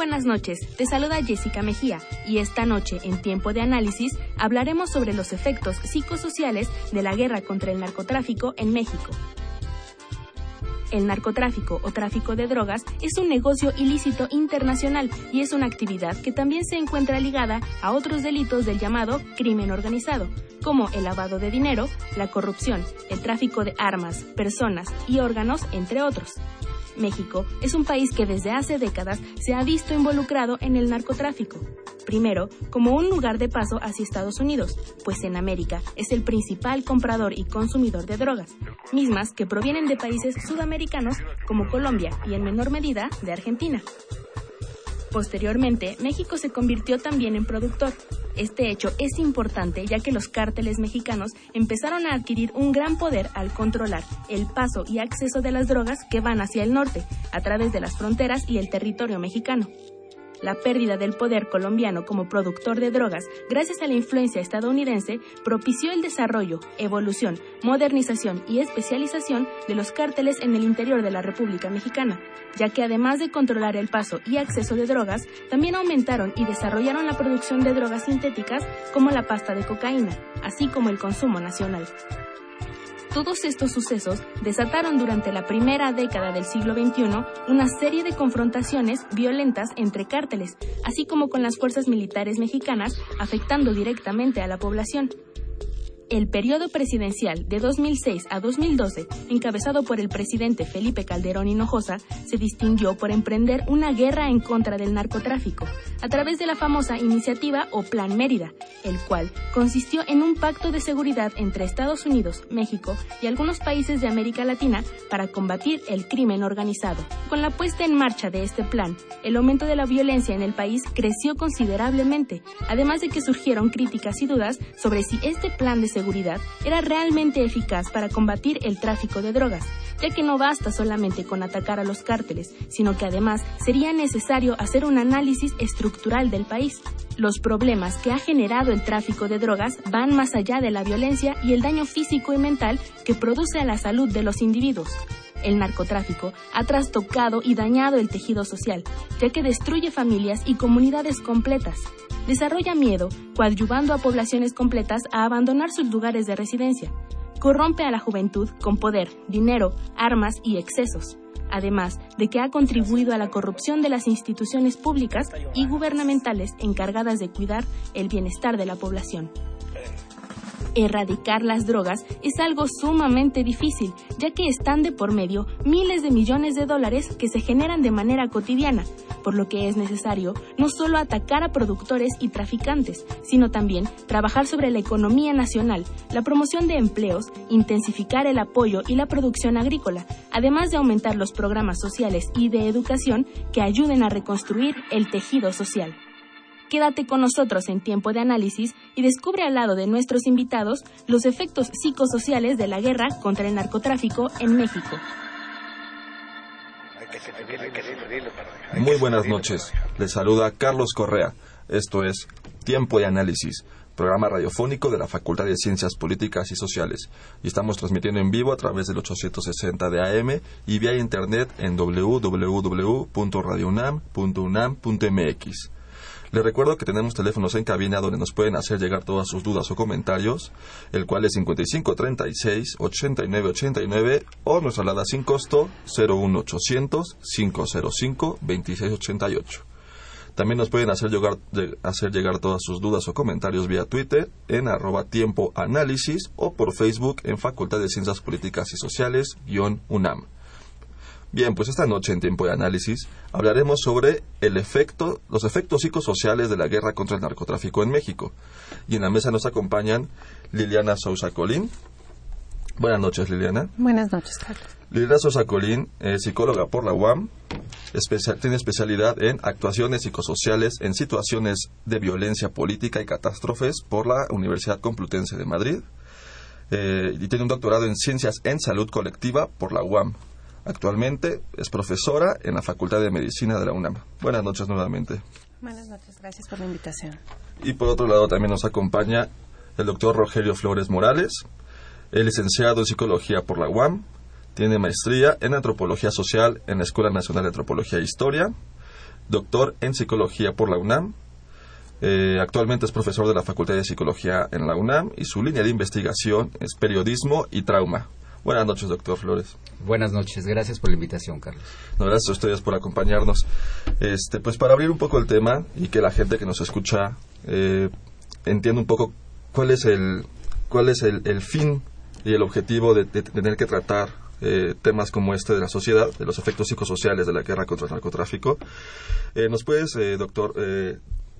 Buenas noches, te saluda Jessica Mejía y esta noche en Tiempo de Análisis hablaremos sobre los efectos psicosociales de la guerra contra el narcotráfico en México. El narcotráfico o tráfico de drogas es un negocio ilícito internacional y es una actividad que también se encuentra ligada a otros delitos del llamado crimen organizado, como el lavado de dinero, la corrupción, el tráfico de armas, personas y órganos, entre otros. México es un país que desde hace décadas se ha visto involucrado en el narcotráfico. Primero, como un lugar de paso hacia Estados Unidos, pues en América es el principal comprador y consumidor de drogas, mismas que provienen de países sudamericanos como Colombia y en menor medida de Argentina. Posteriormente, México se convirtió también en productor. Este hecho es importante ya que los cárteles mexicanos empezaron a adquirir un gran poder al controlar el paso y acceso de las drogas que van hacia el norte, a través de las fronteras y el territorio mexicano la pérdida del poder colombiano como productor de drogas gracias a la influencia estadounidense propició el desarrollo, evolución, modernización y especialización de los cárteles en el interior de la República Mexicana, ya que además de controlar el paso y acceso de drogas, también aumentaron y desarrollaron la producción de drogas sintéticas como la pasta de cocaína, así como el consumo nacional. Todos estos sucesos desataron durante la primera década del siglo XXI una serie de confrontaciones violentas entre cárteles, así como con las fuerzas militares mexicanas, afectando directamente a la población. El periodo presidencial de 2006 a 2012, encabezado por el presidente Felipe Calderón Hinojosa, se distinguió por emprender una guerra en contra del narcotráfico, a través de la famosa iniciativa o Plan Mérida, el cual consistió en un pacto de seguridad entre Estados Unidos, México y algunos países de América Latina para combatir el crimen organizado. Con la puesta en marcha de este plan, el aumento de la violencia en el país creció considerablemente, además de que surgieron críticas y dudas sobre si este plan de seguridad era realmente eficaz para combatir el tráfico de drogas, ya que no basta solamente con atacar a los cárteles, sino que además sería necesario hacer un análisis estructural del país. Los problemas que ha generado el tráfico de drogas van más allá de la violencia y el daño físico y mental que produce a la salud de los individuos. El narcotráfico ha trastocado y dañado el tejido social, ya que destruye familias y comunidades completas desarrolla miedo, coadyuvando a poblaciones completas a abandonar sus lugares de residencia. Corrompe a la juventud con poder, dinero, armas y excesos, además de que ha contribuido a la corrupción de las instituciones públicas y gubernamentales encargadas de cuidar el bienestar de la población. Erradicar las drogas es algo sumamente difícil, ya que están de por medio miles de millones de dólares que se generan de manera cotidiana, por lo que es necesario no solo atacar a productores y traficantes, sino también trabajar sobre la economía nacional, la promoción de empleos, intensificar el apoyo y la producción agrícola, además de aumentar los programas sociales y de educación que ayuden a reconstruir el tejido social. Quédate con nosotros en tiempo de análisis y descubre al lado de nuestros invitados los efectos psicosociales de la guerra contra el narcotráfico en México. Muy buenas noches. Les saluda Carlos Correa. Esto es Tiempo de Análisis, programa radiofónico de la Facultad de Ciencias Políticas y Sociales. Y estamos transmitiendo en vivo a través del 860 de AM y vía internet en www.radiounam.unam.mx. Les recuerdo que tenemos teléfonos en cabina donde nos pueden hacer llegar todas sus dudas o comentarios, el cual es 5536 8989 o nuestra alada sin costo 01800 505 2688. También nos pueden hacer llegar, hacer llegar todas sus dudas o comentarios vía Twitter en arroba o por Facebook en Facultad de Ciencias Políticas y Sociales UNAM. Bien, pues esta noche en Tiempo de Análisis hablaremos sobre el efecto, los efectos psicosociales de la guerra contra el narcotráfico en México. Y en la mesa nos acompañan Liliana Sousa Colín. Buenas noches, Liliana. Buenas noches, Carlos. Liliana Sousa Colín es psicóloga por la UAM. Especial, tiene especialidad en actuaciones psicosociales en situaciones de violencia política y catástrofes por la Universidad Complutense de Madrid. Eh, y tiene un doctorado en ciencias en salud colectiva por la UAM. Actualmente es profesora en la Facultad de Medicina de la UNAM. Buenas noches nuevamente. Buenas noches, gracias por la invitación. Y por otro lado también nos acompaña el doctor Rogelio Flores Morales, es licenciado en Psicología por la UAM, tiene maestría en Antropología Social en la Escuela Nacional de Antropología e Historia, doctor en Psicología por la UNAM, eh, actualmente es profesor de la Facultad de Psicología en la UNAM y su línea de investigación es periodismo y trauma. Buenas noches, doctor Flores. Buenas noches, gracias por la invitación, Carlos. No, gracias a ustedes por acompañarnos. Este, pues para abrir un poco el tema y que la gente que nos escucha eh, entienda un poco cuál es el cuál es el, el fin y el objetivo de, de tener que tratar eh, temas como este de la sociedad, de los efectos psicosociales de la guerra contra el narcotráfico. Eh, ¿Nos puedes, eh, doctor,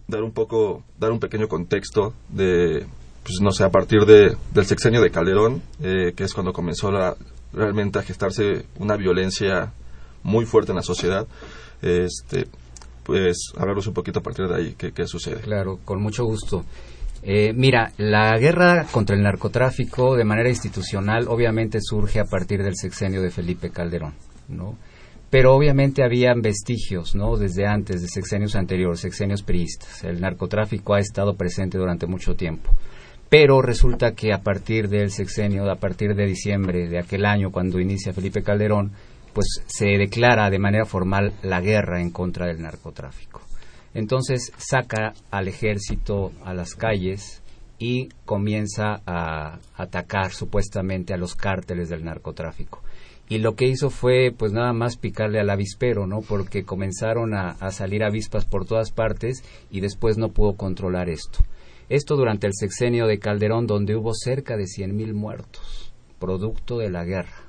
dar un poco, dar un pequeño contexto de, pues no sé, a partir de, del sexenio de Calderón, eh, que es cuando comenzó la, realmente a gestarse una violencia muy fuerte en la sociedad? Este, pues hablarnos un poquito a partir de ahí, ¿qué, qué sucede? Claro, con mucho gusto. Eh, mira, la guerra contra el narcotráfico de manera institucional obviamente surge a partir del sexenio de Felipe Calderón, ¿no? Pero obviamente habían vestigios, ¿no? Desde antes, de sexenios anteriores, sexenios priistas. El narcotráfico ha estado presente durante mucho tiempo. Pero resulta que a partir del sexenio, a partir de diciembre de aquel año, cuando inicia Felipe Calderón, pues se declara de manera formal la guerra en contra del narcotráfico. Entonces saca al ejército a las calles y comienza a atacar supuestamente a los cárteles del narcotráfico. Y lo que hizo fue pues nada más picarle al avispero, ¿no? Porque comenzaron a, a salir avispas por todas partes y después no pudo controlar esto. Esto durante el sexenio de Calderón, donde hubo cerca de 100.000 muertos, producto de la guerra.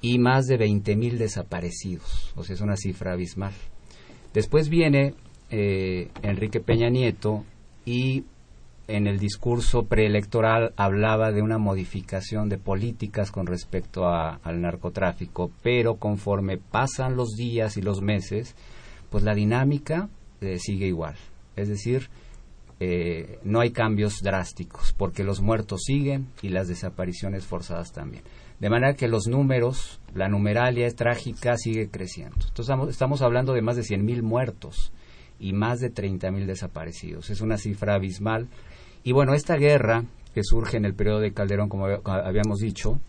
Y más de 20.000 desaparecidos, o sea, es una cifra abismal. Después viene eh, Enrique Peña Nieto y en el discurso preelectoral hablaba de una modificación de políticas con respecto a, al narcotráfico, pero conforme pasan los días y los meses, pues la dinámica eh, sigue igual. Es decir, eh, no hay cambios drásticos, porque los muertos siguen y las desapariciones forzadas también. De manera que los números, la numeralia trágica sigue creciendo. Entonces estamos, estamos hablando de más de 100.000 muertos y más de 30.000 desaparecidos. Es una cifra abismal. Y bueno, esta guerra que surge en el periodo de Calderón, como habíamos dicho,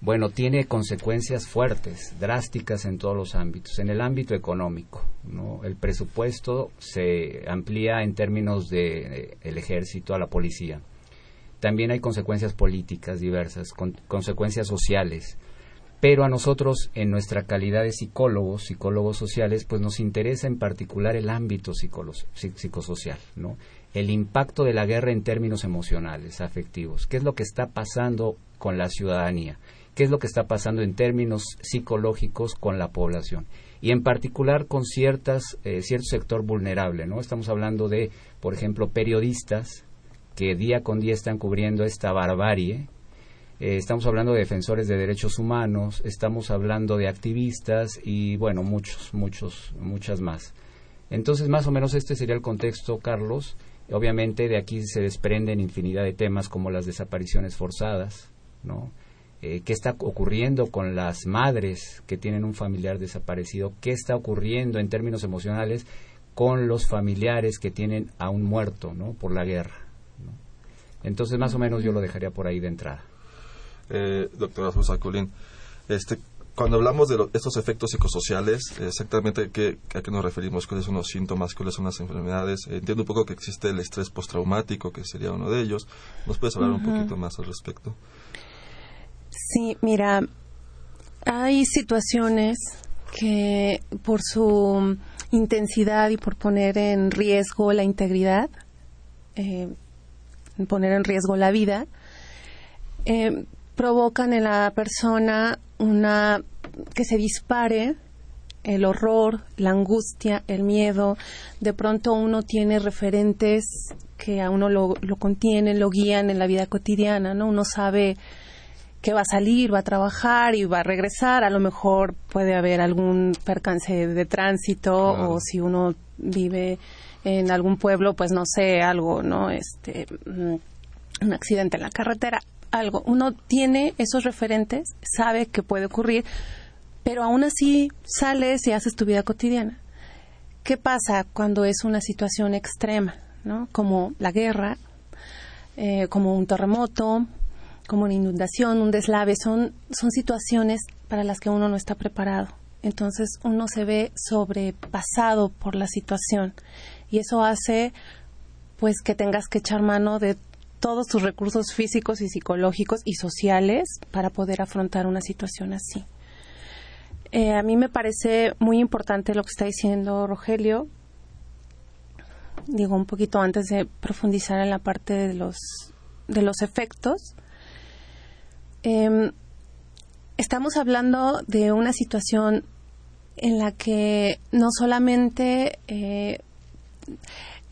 bueno, tiene consecuencias fuertes, drásticas en todos los ámbitos. En el ámbito económico, ¿no? el presupuesto se amplía en términos de eh, el ejército a la policía. También hay consecuencias políticas diversas, con, consecuencias sociales. Pero a nosotros, en nuestra calidad de psicólogos, psicólogos sociales, pues nos interesa en particular el ámbito psicosocial, ¿no? El impacto de la guerra en términos emocionales, afectivos. ¿Qué es lo que está pasando con la ciudadanía? ¿Qué es lo que está pasando en términos psicológicos con la población? Y en particular con ciertas, eh, cierto sector vulnerable, ¿no? Estamos hablando de, por ejemplo, periodistas que día con día están cubriendo esta barbarie, eh, estamos hablando de defensores de derechos humanos, estamos hablando de activistas y bueno, muchos, muchos, muchas más. Entonces, más o menos este sería el contexto, Carlos. Obviamente de aquí se desprenden infinidad de temas como las desapariciones forzadas, ¿no? Eh, ¿Qué está ocurriendo con las madres que tienen un familiar desaparecido? ¿Qué está ocurriendo en términos emocionales con los familiares que tienen a un muerto, ¿no? Por la guerra. ¿no? Entonces, más o menos yo lo dejaría por ahí de entrada eh, doctora Susa Colín. Este, cuando hablamos de lo, estos efectos psicosociales, exactamente qué, a qué nos referimos, cuáles son los síntomas, cuáles son las enfermedades. Entiendo un poco que existe el estrés postraumático, que sería uno de ellos. ¿Nos puedes hablar uh -huh. un poquito más al respecto? Sí, mira, hay situaciones que por su intensidad y por poner en riesgo la integridad, eh, poner en riesgo la vida, eh, provocan en la persona una que se dispare el horror, la angustia, el miedo. De pronto uno tiene referentes que a uno lo, lo contienen, lo guían en la vida cotidiana, ¿no? Uno sabe que va a salir, va a trabajar y va a regresar. A lo mejor puede haber algún percance de tránsito o si uno vive en algún pueblo, pues no sé, algo, ¿no? Este, mm, un accidente en la carretera, algo. Uno tiene esos referentes, sabe que puede ocurrir, pero aún así sales y haces tu vida cotidiana. ¿Qué pasa cuando es una situación extrema, ¿no? Como la guerra, eh, como un terremoto, como una inundación, un deslave, son, son situaciones para las que uno no está preparado. Entonces uno se ve sobrepasado por la situación y eso hace pues que tengas que echar mano de todos tus recursos físicos y psicológicos y sociales para poder afrontar una situación así. Eh, a mí me parece muy importante lo que está diciendo Rogelio. Digo, un poquito antes de profundizar en la parte de los, de los efectos. Em, estamos hablando de una situación en la que no solamente eh,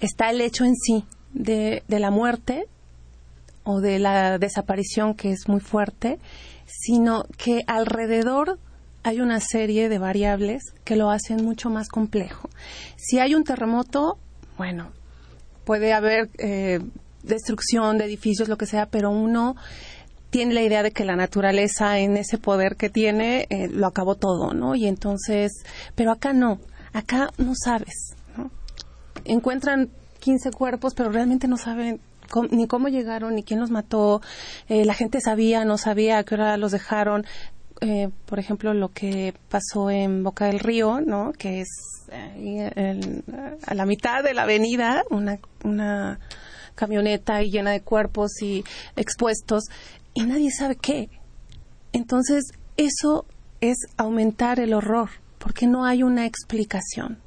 está el hecho en sí de, de, la muerte o de la desaparición que es muy fuerte, sino que alrededor hay una serie de variables que lo hacen mucho más complejo. Si hay un terremoto, bueno, puede haber eh, destrucción de edificios, lo que sea, pero uno tiene la idea de que la naturaleza en ese poder que tiene eh, lo acabó todo, ¿no? Y entonces, pero acá no, acá no sabes, ¿no? Encuentran 15 cuerpos, pero realmente no saben ni cómo llegaron, ni quién los mató, eh, la gente sabía, no sabía a qué hora los dejaron. Eh, por ejemplo, lo que pasó en Boca del Río, ¿no? Que es el, a la mitad de la avenida, una, una camioneta llena de cuerpos y expuestos y nadie sabe qué. Entonces, eso es aumentar el horror, porque no hay una explicación.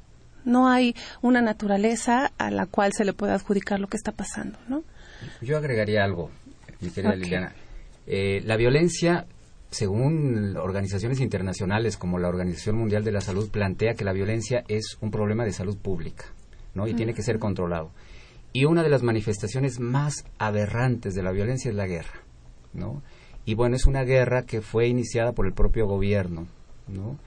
No hay una naturaleza a la cual se le pueda adjudicar lo que está pasando, ¿no? Yo agregaría algo, mi querida Liliana. Eh, la violencia, según organizaciones internacionales como la Organización Mundial de la Salud, plantea que la violencia es un problema de salud pública, ¿no? Y tiene que ser controlado. Y una de las manifestaciones más aberrantes de la violencia es la guerra. ¿No? Y bueno, es una guerra que fue iniciada por el propio gobierno, ¿no?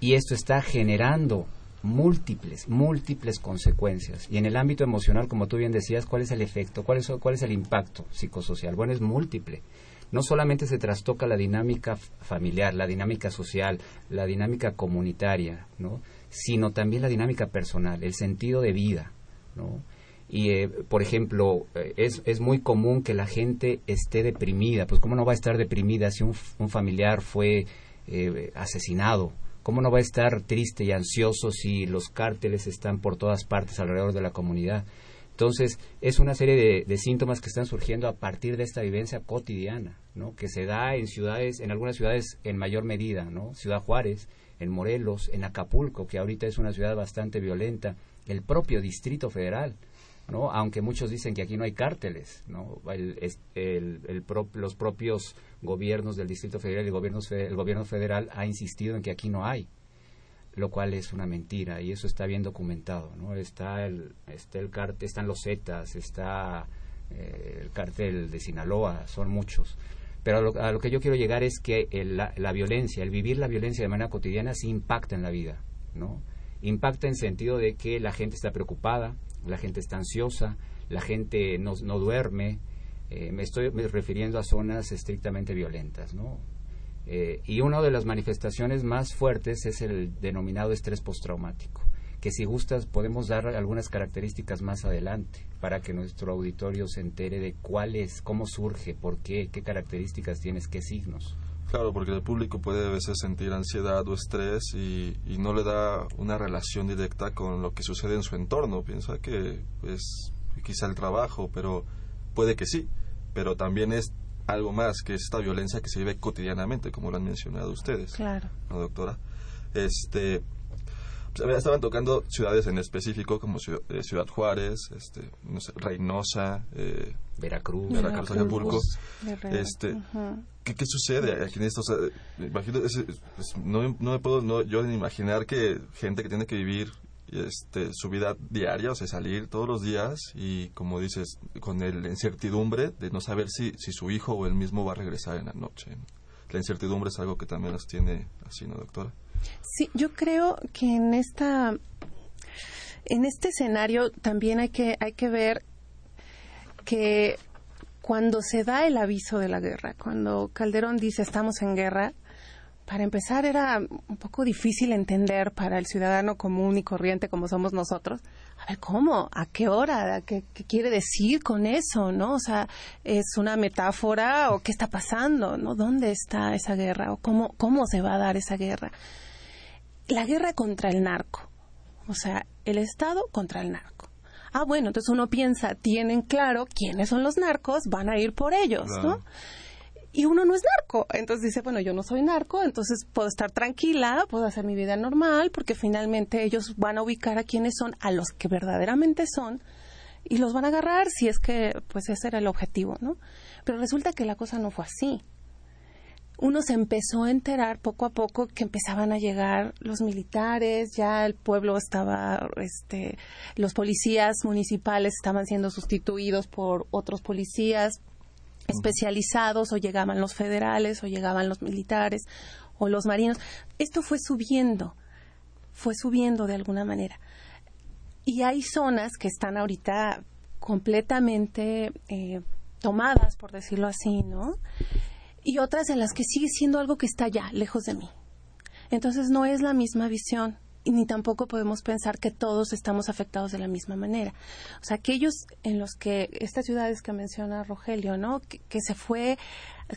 Y esto está generando múltiples, múltiples consecuencias. Y en el ámbito emocional, como tú bien decías, ¿cuál es el efecto? ¿Cuál es, cuál es el impacto psicosocial? Bueno, es múltiple. No solamente se trastoca la dinámica familiar, la dinámica social, la dinámica comunitaria, ¿no? Sino también la dinámica personal, el sentido de vida, ¿no? Y eh, por ejemplo eh, es, es muy común que la gente esté deprimida. Pues cómo no va a estar deprimida si un, familiar fue eh, asesinado cómo no va a estar triste y ansioso si los cárteles están por todas partes alrededor de la comunidad entonces es una serie de, de, síntomas que están surgiendo a partir de esta vivencia cotidiana no que se da en ciudades en algunas ciudades en mayor medida no Ciudad Juárez en Morelos en Acapulco que ahorita es una ciudad bastante violenta el propio Distrito Federal ¿no? Aunque muchos dicen que aquí no hay cárteles, ¿no? los propios gobiernos del Distrito Federal y el gobierno, el federal ha insistido en que aquí no hay, lo cual es una mentira y eso está bien documentado, ¿no? Está el, está el están los Zetas, está eh, el cártel de Sinaloa, son muchos. Pero a lo, que yo quiero llegar es que la, la, violencia, el vivir la violencia de manera cotidiana sí impacta en la vida, ¿no? Impacta en sentido de que la gente está preocupada, la gente está ansiosa, la gente no, no duerme. Eh, me estoy refiriendo a zonas estrictamente violentas, ¿no? Eh, y una de las manifestaciones más fuertes es el denominado estrés postraumático, que si gustas podemos dar algunas características más adelante para que nuestro auditorio se entere de cuál es, cómo surge, por qué, qué características tienes, qué signos. Claro, porque el público puede a veces sentir ansiedad o estrés y, y, no le da una relación directa con lo que sucede en su entorno. Piensa que es quizá el trabajo, pero puede que sí. Pero también es algo más que esta violencia que se vive cotidianamente, como lo han mencionado ustedes. Claro. ¿No, doctora? Este, pues, a ver, estaban tocando ciudades en específico como Ciudad, eh, Ciudad Juárez, este, no sé, Reynosa, eh, Veracruz, Veracruz, Acapulco. Guerrero. Este. ¿Qué, qué sucede aquí en esto? O sea, imagino, es- es- no, no me puedo no, yo ni imaginar que gente que tiene que vivir este, su vida diaria, o sea, salir todos los días y, como dices, con el- la incertidumbre de no saber si, si su hijo o él mismo va a regresar en la noche. La incertidumbre es algo que también los tiene así, ¿no, doctora? Sí, yo creo que en esta en este escenario también hay que hay que ver que cuando se da el aviso de la guerra, cuando Calderón dice estamos en guerra, para empezar era un poco difícil entender para el ciudadano común y corriente como somos nosotros. A ver, ¿cómo? ¿A qué hora? ¿A ¿Qué, qué quiere decir con eso? ¿No? O sea, ¿es una metáfora o qué está pasando? ¿No? ¿Dónde está esa guerra? ¿O cómo, cómo se va a dar esa guerra? La guerra contra el narco. O sea, el Estado contra el narco. Ah, bueno, entonces uno piensa, tienen claro quiénes son los narcos, van a ir por ellos, ¿no? Y uno no es narco. Entonces dice, bueno, yo no soy narco, entonces puedo estar tranquila, puedo hacer mi vida normal, porque finalmente ellos van a ubicar a quienes son, a los que verdaderamente son, y los van a agarrar si es que, pues ese era el objetivo, ¿no? Pero resulta que la cosa no fue así. Uno se empezó a enterar poco a poco que empezaban a llegar los militares, ya el pueblo estaba, este, los policías municipales estaban siendo sustituidos por otros policías, especializados o llegaban los federales o llegaban los militares o los marinos. Esto fue subiendo, fue subiendo de alguna manera. Y hay zonas que están ahorita completamente eh, tomadas, por decirlo así, ¿no? Y otras en las que sigue siendo algo que está ya, lejos de mí. Entonces no es la misma visión y ni tampoco podemos pensar que todos estamos afectados de la misma manera. O sea, aquellos en los que estas ciudades que menciona Rogelio, ¿no? Que, que se fue,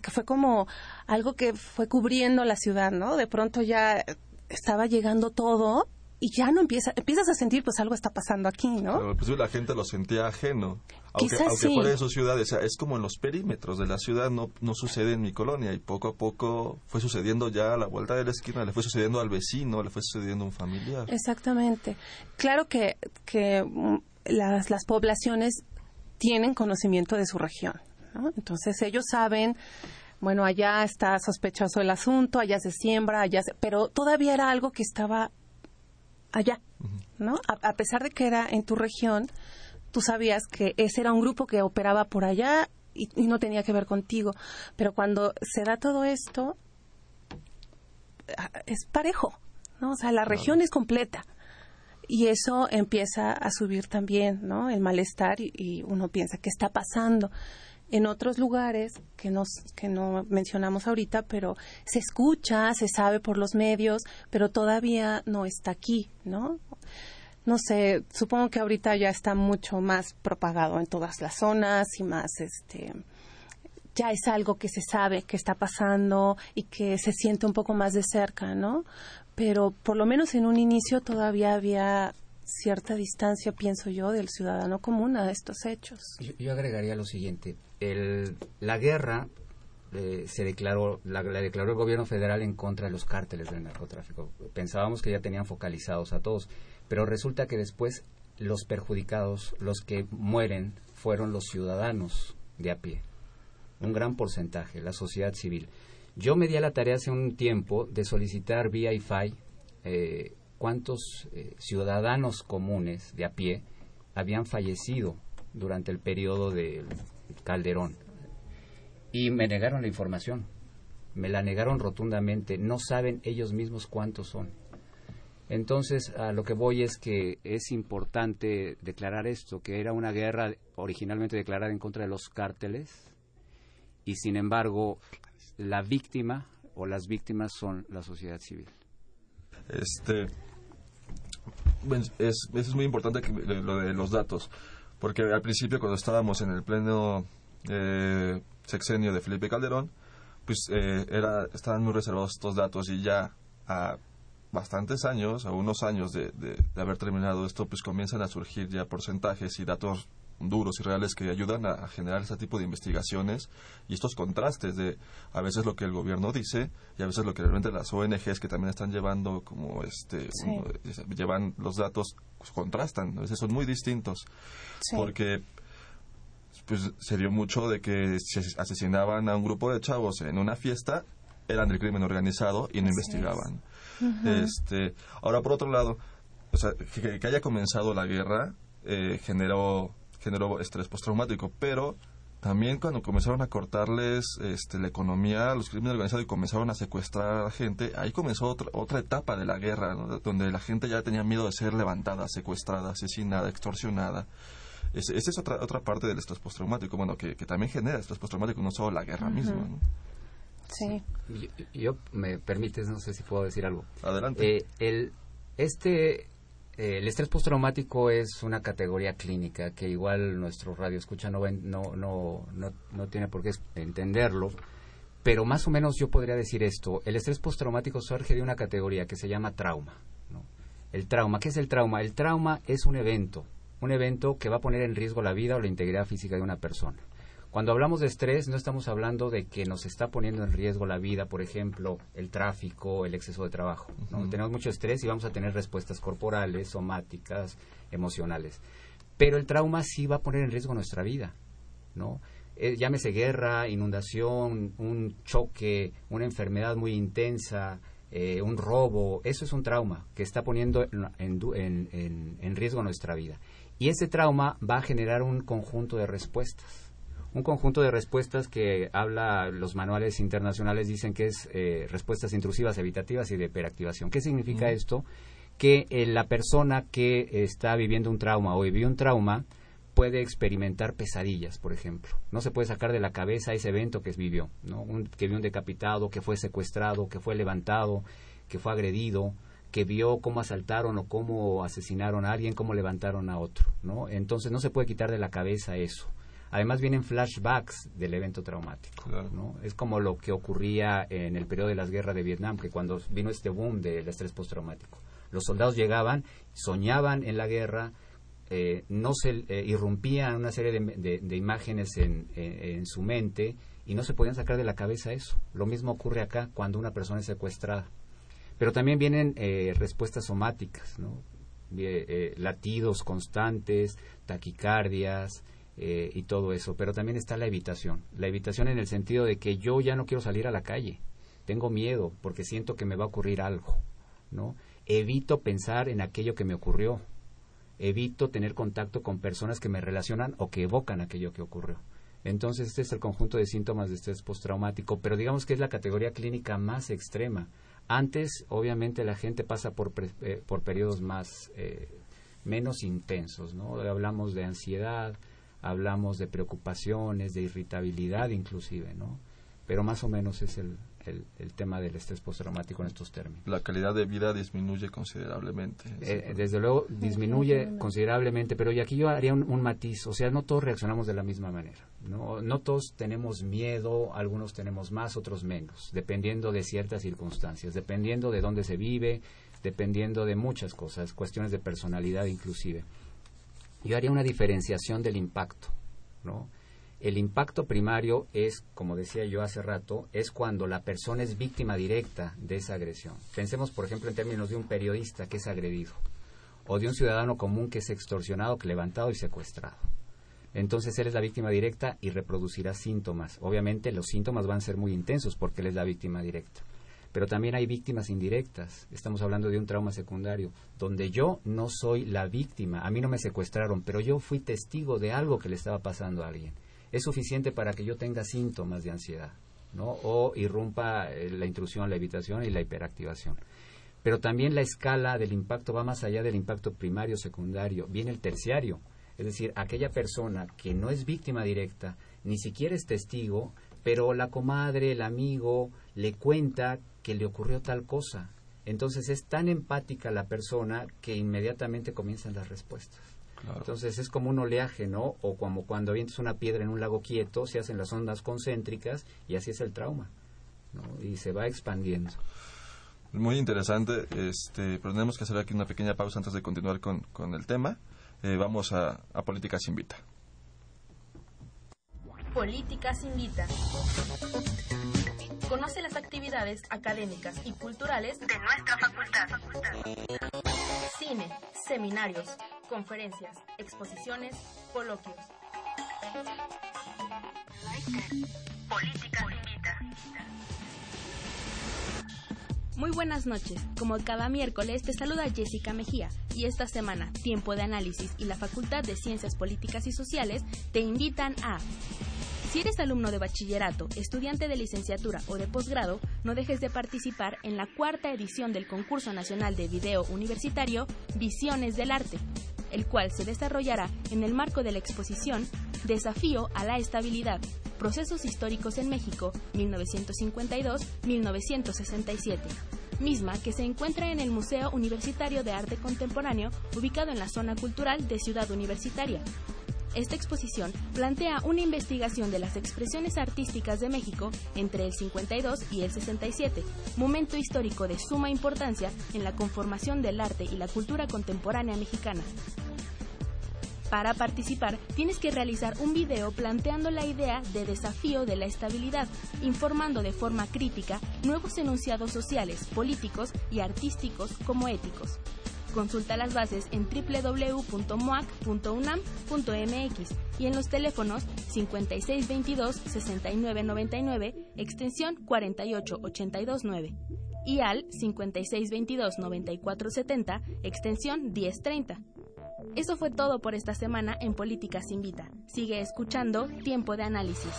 que fue como algo que fue cubriendo la ciudad, ¿no? De pronto ya estaba llegando todo y ya no empieza, empiezas a sentir pues algo está pasando aquí, ¿no? Pero pues, la gente lo sentía ajeno. Aunque, Quizás aunque sí. fuera en su ciudad, o sea, es como en los perímetros de la ciudad, no, no sucede en mi colonia y poco a poco fue sucediendo ya a la vuelta de la esquina, le fue sucediendo al vecino, le fue sucediendo a un familiar. Exactamente. Claro que, que mm, las, las poblaciones tienen conocimiento de su región. ¿no? Entonces ellos saben, bueno, allá está sospechoso el asunto, allá se siembra, allá se- pero todavía era algo que estaba allá, ¿no? A, a pesar de que era en tu región, tú sabías que ese era un grupo que operaba por allá y, y no tenía que ver contigo. Pero cuando se da todo esto, ah, es parejo, ¿no? O sea, la región es completa. Y eso empieza a subir también, ¿no? El malestar y, y uno piensa, ¿qué está pasando? En otros lugares que, nos, que no mencionamos ahorita, pero se escucha, se sabe por los medios, pero todavía no está aquí, ¿no? No sé, supongo que ahorita ya está mucho más propagado en todas las zonas y más, este, ya es algo que se sabe que está pasando y que se siente un poco más de cerca, ¿no? Pero por lo menos en un inicio todavía había cierta distancia, pienso yo, del ciudadano común a estos hechos. Yo, yo agregaría lo siguiente: el, la guerra eh, se declaró, la, la declaró el gobierno federal en contra de los cárteles del narcotráfico. Pensábamos que ya tenían focalizados a todos, pero resulta que después los perjudicados, los que mueren, fueron los ciudadanos de a pie, un gran porcentaje, la sociedad civil. Yo me di a la tarea hace un tiempo de solicitar vía IFAI eh, cuántos eh, ciudadanos comunes de a pie habían fallecido durante el periodo de Calderón. Y me negaron la información, me la negaron rotundamente, no saben ellos mismos cuántos son. Entonces, a lo que voy es que es importante declarar esto, que era una guerra originalmente declarada en contra de los cárteles, y sin embargo, la víctima o las víctimas son la sociedad civil. Este, bueno, es, es muy importante que- lo de los datos, porque al principio cuando estábamos en el pleno eh, sexenio de Felipe Calderón, pues eh, era, estaban muy reservados estos datos y ya a bastantes años, a unos años de, de- de haber terminado esto, pues comienzan a surgir ya porcentajes y datos duros y reales que ayudan a, a generar ese tipo de investigaciones y estos contrastes de a veces lo que el gobierno dice y a veces lo que realmente las ONGs que también están llevando como este Sí. uno- es- llevan los datos pues, contrastan a veces son muy distintos Sí. porque pues se dio mucho de que si ases- asesinaban a un grupo de chavos en una fiesta eran del crimen organizado y no Así investigaban este ahora por otro lado o sea que, que haya comenzado la guerra eh, generó generó estrés postraumático pero también cuando comenzaron a cortarles este, la economía a los crímenes organizados y comenzaron a secuestrar a la gente, ahí comenzó otra, otra etapa de la guerra, ¿no? donde la gente ya tenía miedo de ser levantada, secuestrada, asesinada, extorsionada. Es- Esa es otra, otra parte del estrés postraumático, bueno, que, que también genera estrés postraumático, no solo la guerra Ujú. misma. ¿no? Sí. Yo, yo- me permites, no sé si puedo decir algo. Adelante. Eh, el, este, el estrés postraumático es una categoría clínica que igual nuestro radio escucha no, no, no, no, no tiene por qué entenderlo. Pero más o menos yo podría decir esto. El estrés postraumático surge de una categoría que se llama trauma. El trauma, ¿qué es el trauma? El trauma es un evento, un evento que va a poner en riesgo la vida o la integridad física de una persona. Cuando hablamos de estrés, no estamos hablando de que nos está poniendo en riesgo la vida, por ejemplo, el tráfico, el exceso de trabajo. ¿no? Tenemos mucho estrés y vamos a tener respuestas corporales, somáticas, emocionales. Pero el trauma sí va a poner en riesgo nuestra vida, ¿no? Eh, llámese guerra, inundación, un choque, una enfermedad muy intensa, eh, un robo, eso es un trauma que está poniendo en, en du- en- en- en riesgo nuestra vida. Y ese trauma va a generar un conjunto de respuestas. Un conjunto de respuestas que habla, los manuales internacionales dicen que es eh, respuestas intrusivas, evitativas y de hiperactivación. ¿Qué significa esto? Que eh, la persona que está viviendo un trauma o vivió un trauma puede experimentar pesadillas, por ejemplo. No se puede sacar de la cabeza ese evento que vivió, ¿no? Un- que vio un decapitado, que fue secuestrado, que fue levantado, que fue agredido, que vio cómo asaltaron o cómo asesinaron a alguien, cómo levantaron a otro, ¿no? Entonces no se puede quitar de la cabeza eso. Además vienen flashbacks del evento traumático, ¿no? Es como lo que ocurría en el periodo de las guerras de Vietnam, que cuando vino este boom del estrés postraumático. Los soldados llegaban, soñaban en la guerra, eh, no se eh, irrumpían una serie de, de- de imágenes en, en- en su mente y no se podían sacar de la cabeza eso. Lo mismo ocurre acá cuando una persona es secuestrada. Pero también vienen eh, respuestas somáticas, ¿no? Eh, latidos constantes, taquicardias eh, y todo eso. Pero también está la evitación. La evitación en el sentido de que yo ya no quiero salir a la calle. Tengo miedo porque siento que me va a ocurrir algo, ¿no? Evito pensar en aquello que me ocurrió. Evito tener contacto con personas que me relacionan o que evocan aquello que ocurrió. Entonces, este es el conjunto de síntomas de estrés postraumático, pero digamos que es la categoría clínica más extrema. Antes, obviamente, la gente pasa por, eh, por periodos más, eh, menos intensos, ¿no? Hablamos de ansiedad, hablamos de preocupaciones, de irritabilidad inclusive, ¿no? Pero más o menos es el, el, el tema del estrés postraumático en estos términos. La calidad de vida disminuye considerablemente. Eh, desde luego disminuye considerablemente, pero y aquí yo haría un, un matiz, o sea, no todos reaccionamos de la misma manera, ¿no? no todos tenemos miedo, algunos tenemos más, otros menos, dependiendo de ciertas circunstancias, dependiendo de dónde se vive, dependiendo de muchas cosas, cuestiones de personalidad inclusive. Yo haría una diferenciación del impacto, ¿no? El impacto primario es, como decía yo hace rato, es cuando la persona es víctima directa de esa agresión. Pensemos, por ejemplo, en términos de un periodista que es agredido o de un ciudadano común que es extorsionado, levantado y secuestrado. Entonces él es la víctima directa y reproducirá síntomas. Obviamente los síntomas van a ser muy intensos porque él es la víctima directa. Pero también hay víctimas indirectas. Estamos hablando de un trauma secundario, donde yo no soy la víctima. A mí no me secuestraron, pero yo fui testigo de algo que le estaba pasando a alguien. Es suficiente para que yo tenga síntomas de ansiedad, ¿no? O irrumpa eh, la intrusión, la evitación y la hiperactivación. Pero también la escala del impacto va más allá del impacto primario, secundario. Viene el terciario. Es decir, aquella persona que no es víctima directa, ni siquiera es testigo, pero la comadre, el amigo, le cuenta que le ocurrió tal cosa. Entonces es tan empática la persona que inmediatamente comienzan las respuestas. Entonces es como un oleaje, ¿no? O como cuando avientas una piedra en un lago quieto, se hacen las ondas concéntricas y así es el trauma, ¿no? Y se va expandiendo. Muy interesante, este, pero tenemos que hacer aquí una pequeña pausa antes de continuar con, con el tema. Eh, vamos a, a Políticas Invita. Políticas Invita. Conoce las actividades académicas y culturales de nuestra facultad. Cine, seminarios, conferencias, exposiciones, coloquios. Políticas Invita. Muy buenas noches. Como cada miércoles te saluda Jessica Mejía y esta semana Tiempo de Análisis y la Facultad de Ciencias Políticas y Sociales te invitan a si eres alumno de bachillerato, estudiante de licenciatura o de posgrado, no dejes de participar en la cuarta edición del Concurso Nacional de Video Universitario Visiones del Arte, el cual se desarrollará en el marco de la exposición Desafío a la Estabilidad, Procesos Históricos en México 1952-1967 misma que se encuentra en el Museo Universitario de Arte Contemporáneo, ubicado en la zona cultural de Ciudad Universitaria. Esta exposición plantea una investigación de las expresiones artísticas de México entre el 52 y el 67, momento histórico de suma importancia en la conformación del arte y la cultura contemporánea mexicana. Para participar, tienes que realizar un video planteando la idea de desafío de la estabilidad, informando de forma crítica nuevos enunciados sociales, políticos y artísticos como éticos. Consulta las bases en www.moac.unam.mx y en los teléfonos 5622-6999, extensión 48829 y al 5622-9470, extensión 1030. Eso fue todo por esta semana en Políticas Invita. Sigue escuchando Tiempo de Análisis.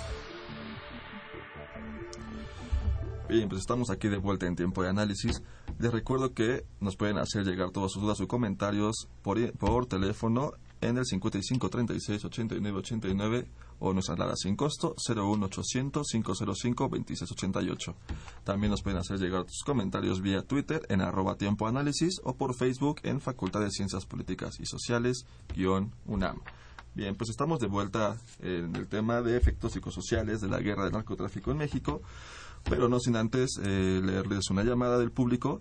Bien, pues estamos aquí de vuelta en tiempo de análisis. Les recuerdo que nos pueden hacer llegar todas sus dudas o comentarios por, por teléfono en el 55 36 89 89 o nuestra alada sin costo 01800 505 26 88. También nos pueden hacer llegar sus comentarios vía Twitter en arroba tiempo o por Facebook en Facultad de Ciencias Políticas y Sociales guion UNAM. Bien, pues estamos de vuelta en el tema de efectos psicosociales de la guerra del narcotráfico en México, pero no sin antes eh, leerles una llamada del público.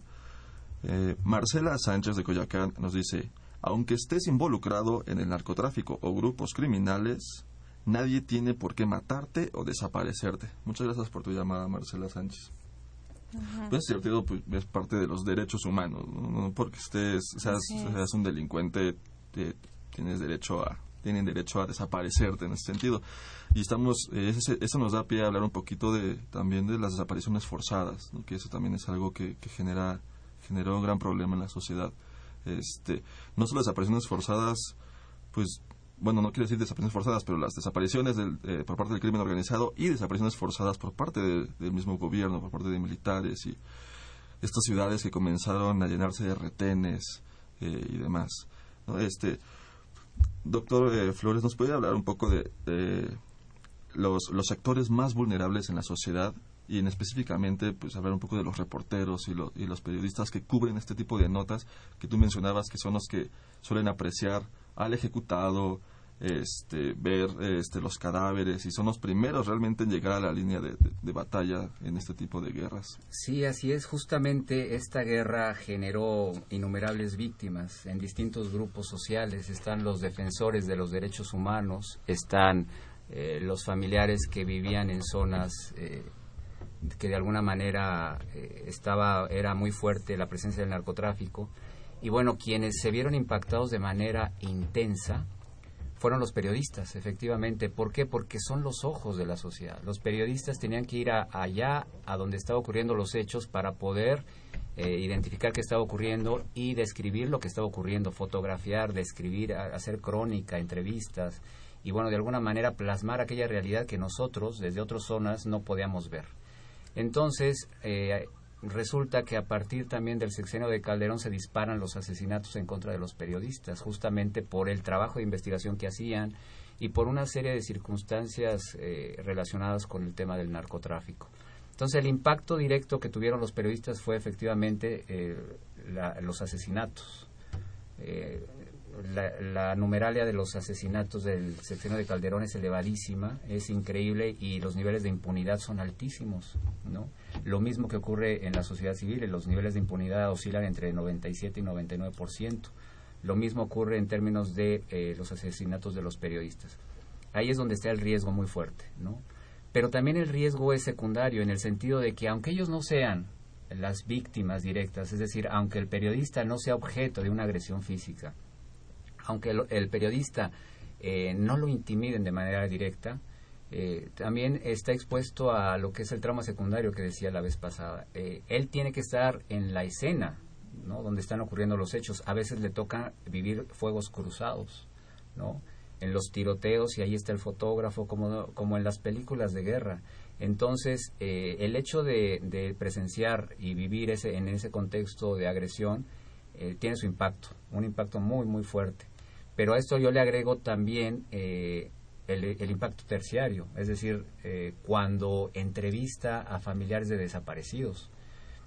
Eh, Marcela Sánchez de Coyacán nos dice, aunque estés involucrado en el narcotráfico o grupos criminales, nadie tiene por qué matarte o desaparecerte. Muchas gracias por tu llamada, Marcela Sánchez. Pues cierto, pues, es parte de los derechos humanos, no, porque estés, seas, seas un delincuente, te, tienes derecho a tienen derecho a desaparecerte en ese sentido. Y estamos, eh, eso nos da pie a hablar un poquito de también de las desapariciones forzadas, que eso también es algo que, que genera generó un gran problema en la sociedad. Este, no solo desapariciones forzadas, pues bueno, no quiero decir desapariciones forzadas, pero las desapariciones del, eh, por parte del crimen organizado y desapariciones forzadas por parte del mismo gobierno, por parte de militares y estas ciudades que comenzaron a llenarse de retenes eh, y demás. Este, Doctor eh, Flores, ¿nos puede hablar un poco de, los, los, sectores más vulnerables en la sociedad y en específicamente pues hablar un poco de los reporteros y, y, los periodistas que cubren este tipo de notas que tú mencionabas que son los que suelen apreciar al ejecutado, este, ver este, los cadáveres y son los primeros realmente en llegar a la línea de, batalla en este tipo de guerras. Sí, así es. Justamente esta guerra generó innumerables víctimas en distintos grupos sociales. Están los defensores de los derechos humanos, están eh, los familiares que vivían en zonas eh, que de alguna manera eh, estaba era muy fuerte la presencia del narcotráfico y bueno quienes se vieron impactados de manera intensa fueron los periodistas, efectivamente. ¿Por qué? Porque son los ojos de la sociedad. Los periodistas tenían que ir allá, a donde estaban ocurriendo los hechos, para poder eh, identificar qué estaba ocurriendo y describir lo que estaba ocurriendo, fotografiar, describir, hacer crónica, entrevistas y, bueno, de alguna manera plasmar aquella realidad que nosotros, desde otras zonas, no podíamos ver. Entonces, eh, resulta que a partir también del sexenio de Calderón se disparan los asesinatos en contra de los periodistas, justamente por el trabajo de investigación que hacían y por una serie de circunstancias eh, relacionadas con el tema del narcotráfico. Entonces el impacto directo que tuvieron los periodistas fue efectivamente eh, los asesinatos. La, numeralia de los asesinatos del sexenio de Calderón es elevadísima, es increíble y los niveles de impunidad son altísimos, ¿no? Lo mismo que ocurre en la sociedad civil, los niveles de impunidad oscilan entre 97 y 99%. Lo mismo ocurre en términos de eh, los asesinatos de los periodistas. Ahí es donde está el riesgo muy fuerte, ¿no? Pero también el riesgo es secundario en el sentido de que aunque ellos no sean las víctimas directas, es decir, aunque el periodista no sea objeto de una agresión física, aunque el, periodista eh, no lo intimiden de manera directa, eh, también está expuesto a lo que es el trauma secundario que decía la vez pasada. Eh, él tiene que estar en la escena, ¿no? Donde están ocurriendo los hechos. A veces le toca vivir fuegos cruzados, ¿no? En los tiroteos y ahí está el fotógrafo, como, como en las películas de guerra. Entonces, eh, el hecho de, de, presenciar y vivir ese, en ese contexto de agresión eh, tiene su impacto, un impacto muy, muy fuerte. Pero a esto yo le agrego también eh, el, impacto terciario, es decir, eh, cuando entrevista a familiares de desaparecidos.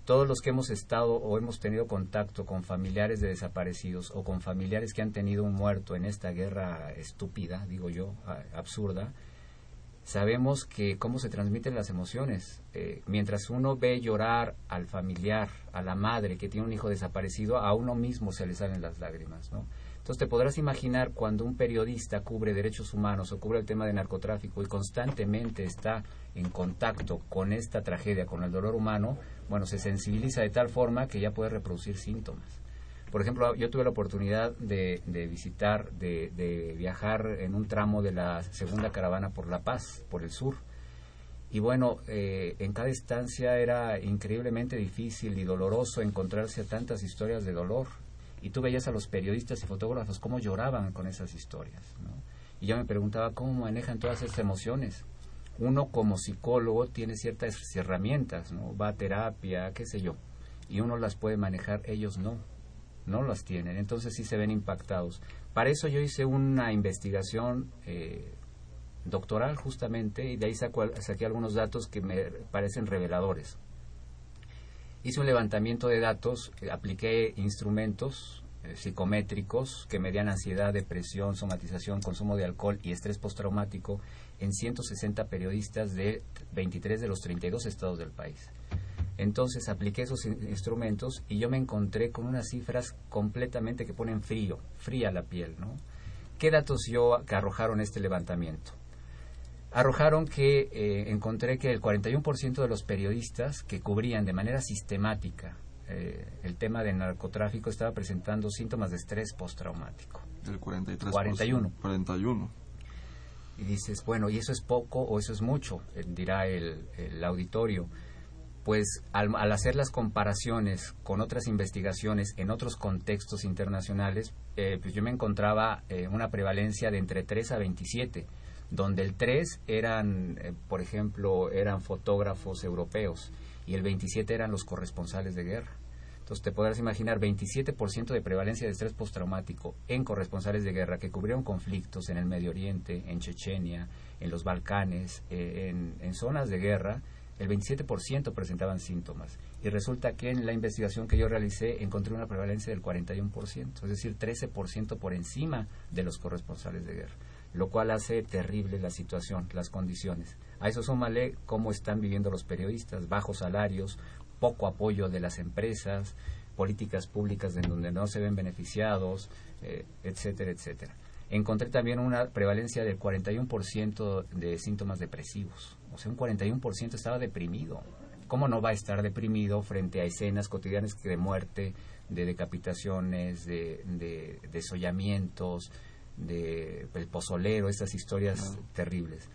Todos los que hemos estado o hemos tenido contacto con familiares de desaparecidos o con familiares que han tenido un muerto en esta guerra estúpida, digo yo, absurda, sabemos que cómo se transmiten las emociones. Eh, mientras uno ve llorar al familiar, a la madre que tiene un hijo desaparecido, a uno mismo se le salen las lágrimas, ¿no? Entonces te podrás imaginar cuando un periodista cubre derechos humanos o cubre el tema de narcotráfico y constantemente está en contacto con esta tragedia, con el dolor humano, bueno, se sensibiliza de tal forma que ya puede reproducir síntomas. Por ejemplo, yo tuve la oportunidad de, visitar, de, de, viajar en un tramo de la segunda caravana por La Paz, por el sur. Y bueno, eh, en cada estancia era increíblemente difícil y doloroso encontrarse a tantas historias de dolor. Y tú veías a los periodistas y fotógrafos cómo lloraban con esas historias. Y yo me preguntaba cómo manejan todas esas emociones. Uno como psicólogo tiene ciertas herramientas, ¿no? va a terapia, qué sé yo, y uno las puede manejar, ellos no no las tienen, entonces sí se ven impactados. Para eso yo hice una investigación eh, doctoral justamente y de ahí saco, saqué algunos datos que me parecen reveladores. Hice un levantamiento de datos, eh, apliqué instrumentos eh, psicométricos que medían ansiedad, depresión, somatización, consumo de alcohol y estrés postraumático en 160 periodistas de 23 de los 32 estados del país. Entonces apliqué esos instrumentos y yo me encontré con unas cifras completamente que ponen frío, fría la piel, ¿no? ¿Qué datos yo que arrojaron este levantamiento? Arrojaron que eh, encontré que el 41% de los periodistas que cubrían de manera sistemática eh, el tema del narcotráfico estaba presentando síntomas de estrés postraumático. El 43%. 41. 41. Y dices, bueno, ¿y eso es poco o eso es mucho? Eh, dirá el, el auditorio pues al, al, hacer las comparaciones con otras investigaciones en otros contextos internacionales, eh, pues yo me encontraba una prevalencia de entre 3 a 27, donde el 3 eran, eh, por ejemplo, eran fotógrafos europeos y el 27 eran los corresponsales de guerra. Entonces te podrás imaginar 27% de prevalencia de estrés postraumático en corresponsales de guerra que cubrieron conflictos en el Medio Oriente, en Chechenia, en los Balcanes, en, en zonas de guerra el 27% presentaban síntomas. Y resulta que en la investigación que yo realicé encontré una prevalencia del 41%, es decir, 13% por encima de los corresponsales de guerra, lo cual hace terrible la situación, las condiciones. A eso súmale cómo están viviendo los periodistas, bajos salarios, poco apoyo de las empresas, políticas públicas en donde no se ven beneficiados, eh, etcétera, etcétera. Encontré también una prevalencia del 41% de síntomas depresivos. O sea, un 41% estaba deprimido. ¿Cómo no va a estar deprimido frente a escenas cotidianas de muerte, de decapitaciones, de, de desollamientos, de el pozolero, estas historias terribles?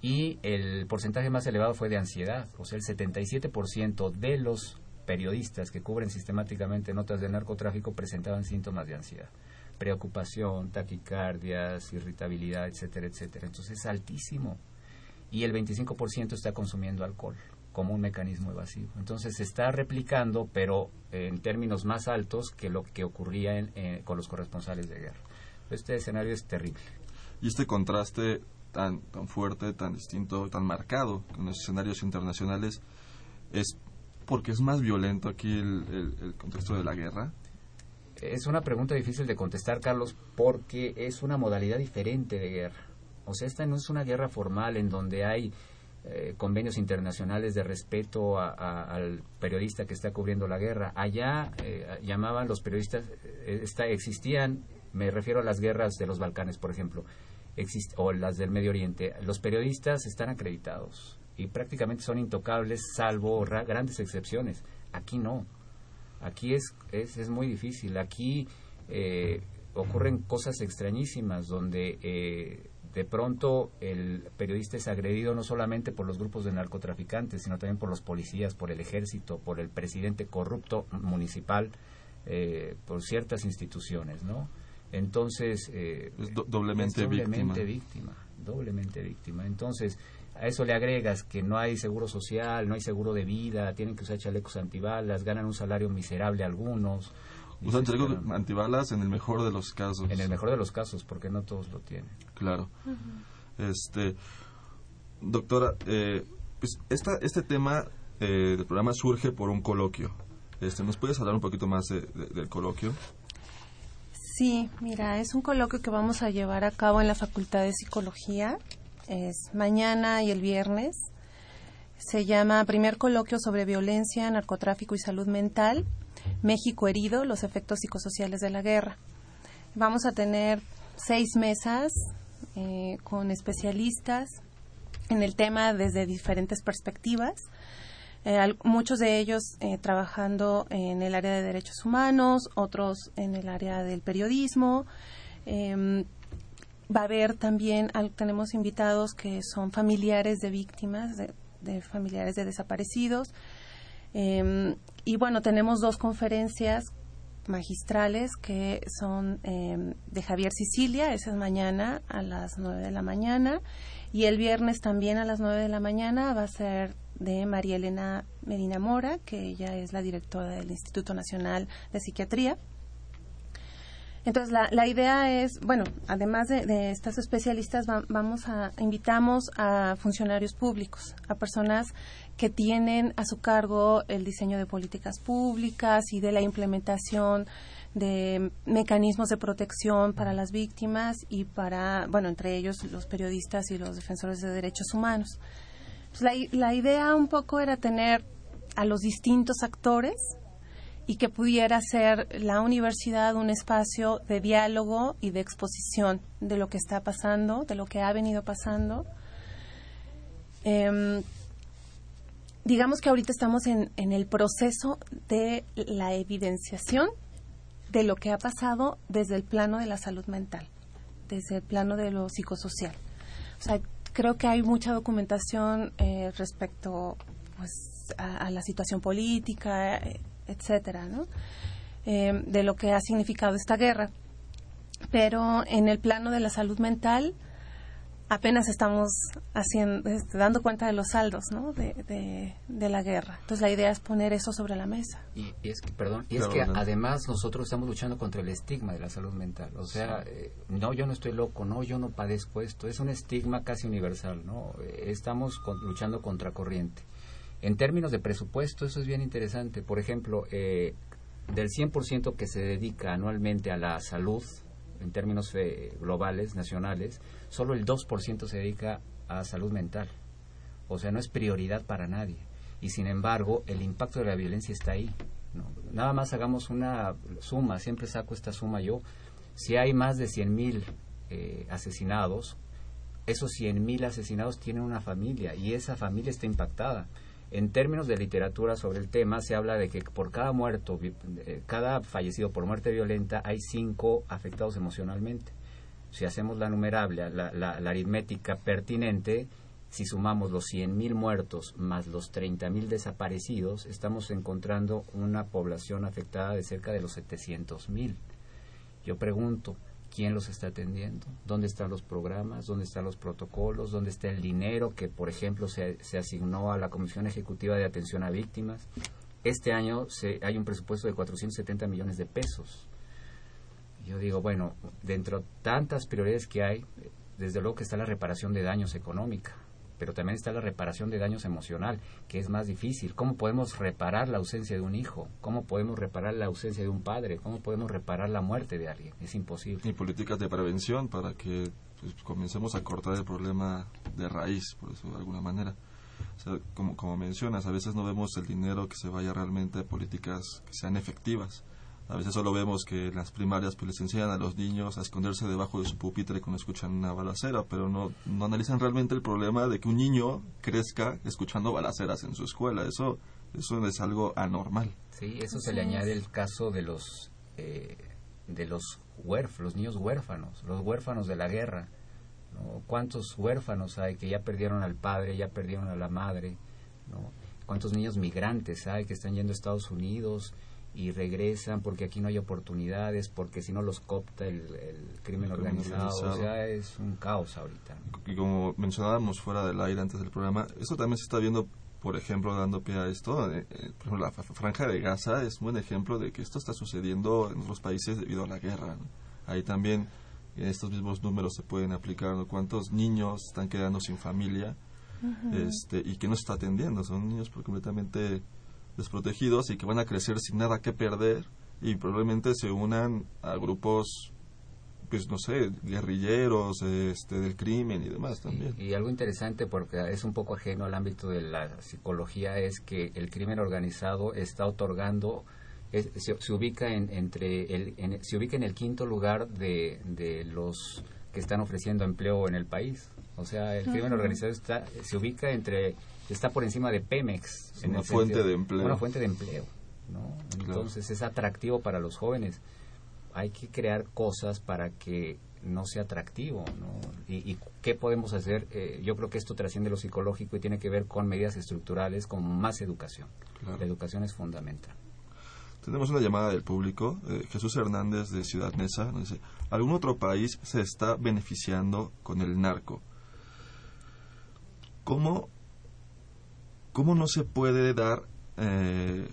Y el porcentaje más elevado fue de ansiedad. O sea, el 77% de los periodistas que cubren sistemáticamente notas de narcotráfico presentaban síntomas de ansiedad preocupación, taquicardias, irritabilidad, etcétera, etcétera. Entonces es altísimo. Y el 25% está consumiendo alcohol como un mecanismo evasivo. Entonces se está replicando, pero en términos más altos que lo que ocurría en, eh, con los corresponsales de guerra. Este escenario es terrible. Y este contraste tan, tan fuerte, tan distinto, tan marcado con los escenarios internacionales, es porque es más violento aquí el, el, el contexto de la guerra. Es una pregunta difícil de contestar, Carlos, porque es una modalidad diferente de guerra. O sea, esta no es una guerra formal en donde hay eh, convenios internacionales de respeto a, a, al periodista que está cubriendo la guerra. Allá eh, llamaban los periodistas, eh, está, existían, me refiero a las guerras de los Balcanes, por ejemplo, o las del Medio Oriente, los periodistas están acreditados y prácticamente son intocables salvo ra- grandes excepciones. Aquí no. Aquí es, es, es muy difícil. Aquí eh, ocurren cosas extrañísimas donde eh, de pronto el periodista es agredido no solamente por los grupos de narcotraficantes, sino también por los policías, por el ejército, por el presidente corrupto municipal, eh, por ciertas instituciones, ¿no? Entonces... eh, Es do- doblemente es doblemente víctima. víctima. Doblemente víctima. Entonces, a eso le agregas que no hay seguro social, no hay seguro de vida, tienen que usar chalecos antibalas, ganan un salario miserable algunos. Usan chalecos antibalas en el mejor de los casos. en el mejor de los casos, porque no todos lo tienen. Claro. Este, doctora, eh, pues esta, este tema eh, del programa surge por un coloquio. Este, ¿Nos puedes hablar un poquito más de- de- del coloquio? Sí, mira, es un coloquio que vamos a llevar a cabo en la Facultad de Psicología. Es mañana y el viernes. Se llama Primer Coloquio sobre Violencia, Narcotráfico y Salud Mental. México herido, los efectos psicosociales de la guerra. Vamos a tener seis mesas eh, con especialistas en el tema desde diferentes perspectivas. Eh, muchos de ellos eh, trabajando en el área de derechos humanos, otros en el área del periodismo. Em, va a haber también, tenemos invitados que son familiares de víctimas, de, de familiares de desaparecidos. Em, y bueno, tenemos dos conferencias magistrales que son em, de Javier Sicilia, esa es mañana a las 9 de la mañana, y el viernes también a las 9 de la mañana va a ser de María Elena Medina Mora, que ella es la directora del Instituto Nacional de Psiquiatría. Entonces, la, la idea es, bueno, además de, estas especialistas, va- vamos a, invitamos a funcionarios públicos, a personas que tienen a su cargo el diseño de políticas públicas y de la implementación de mecanismos de protección para las víctimas y para, bueno, entre ellos los periodistas y los defensores de derechos humanos. Pues la, idea un poco era tener a los distintos actores y que pudiera ser la universidad un espacio de diálogo y de exposición de lo que está pasando, de lo que ha venido pasando. Em, digamos que ahorita estamos en, en el proceso de la evidenciación de lo que ha pasado desde el plano de la salud mental, desde el plano de lo psicosocial. O sea, creo que hay mucha documentación eh, respecto pues, a, la situación política, eh, etcétera, ¿no? Eh, de lo que ha significado esta guerra. Pero en el plano de la salud mental apenas estamos haciendo, este, dando cuenta de los saldos, ¿no? De, de, de la guerra. Entonces la idea es poner eso sobre la mesa. Y, y es que, perdón, y es que adelante. además nosotros estamos luchando contra el estigma de la salud mental. O sea, eh, no, yo no estoy loco, no, yo no padezco esto. Es un estigma casi universal, ¿no? Eh, estamos con- luchando contra corriente. En términos de presupuesto, eso es bien interesante. Por ejemplo, eh, del 100% que se dedica anualmente a la salud, en términos eh, globales, nacionales, solo el 2% se dedica a salud mental. O sea, no es prioridad para nadie. Y sin embargo, el impacto de la violencia está ahí. ¿no? Nada más hagamos una suma, siempre saco esta suma yo. Si hay más de 100.000 eh, asesinados, esos 100.000 asesinados tienen una familia y esa familia está impactada. En términos de literatura sobre el tema, se habla de que por cada muerto, eh, cada fallecido por muerte violenta, hay cinco afectados emocionalmente. Si hacemos la numerable, la, la- la aritmética pertinente, si sumamos los 100.000 muertos más los 30.000 desaparecidos, estamos encontrando una población afectada de cerca de los 700.000. Yo pregunto, ¿quién los está atendiendo? ¿Dónde están los programas? ¿Dónde están los protocolos? ¿Dónde está el dinero que, por ejemplo, se, asignó a la Comisión Ejecutiva de Atención a Víctimas? Este año se, hay un presupuesto de 470 millones de pesos. Yo digo, bueno, dentro de tantas prioridades que hay, desde luego que está la reparación de daños económica, pero también está la reparación de daños emocional, que es más difícil. ¿Cómo podemos reparar la ausencia de un hijo? ¿Cómo podemos reparar la ausencia de un padre? ¿Cómo podemos reparar la muerte de alguien? Es imposible. Y políticas de prevención para que pues, comencemos a cortar el problema de raíz, por eso de alguna manera. O sea, como, como mencionas, a veces no vemos el dinero que se vaya realmente a políticas que sean efectivas. A veces solo vemos que en las primarias pues les enseñan a los niños a esconderse debajo de su pupitre cuando escuchan una balacera, pero no, no analizan realmente el problema de que un niño crezca escuchando balaceras en su escuela. Eso, eso es algo anormal. Sí, eso se le añade el caso de los eh, de los huérfanos, los niños huérfanos, los huérfanos de la guerra. ¿no? ¿Cuántos huérfanos hay que ya perdieron al padre, ya perdieron a la madre? ¿no? ¿Cuántos niños migrantes hay que están yendo a Estados Unidos y regresan porque aquí no hay oportunidades, porque si no los copta el, el crimen El crimen organizado? O organizado. sea, es un caos ahorita. ¿no? Y como mencionábamos fuera del aire antes del programa, eso también se está viendo, por ejemplo, dando pie a esto. eh, eh, por ejemplo, la franja de Gaza es un buen ejemplo de que esto está sucediendo en otros países debido a la guerra. ¿no? Ahí también eh, estos mismos números se pueden aplicar. ¿no? ¿Cuántos niños están quedando sin familia este, y que no se está atendiendo? Son niños por- completamente desprotegidos y que van a crecer sin nada que perder y probablemente se unan a grupos pues no sé, guerrilleros, este, del crimen y demás también. Y algo interesante, porque es un poco ajeno al ámbito de la psicología, es que el crimen organizado está otorgando, es- se, se ubica en, entre el, en- se ubica en el quinto lugar de, de los que están ofreciendo empleo en el país. O sea, el crimen organizado está, se ubica entre, está por encima de Pemex. Es en una fuente de empleo. Una fuente de empleo. ¿no? Entonces es atractivo para los jóvenes hay que crear cosas para que no sea atractivo, ¿no? ¿Y, y qué podemos hacer? Eh, yo creo que esto trasciende lo psicológico y tiene que ver con medidas estructurales, con más educación. Claro. La educación es fundamental. Tenemos una llamada del público. eh, Jesús Hernández de Ciudad Neza nos dice, ¿algún otro país se está beneficiando con el narco? ¿Cómo, cómo no se puede dar eh,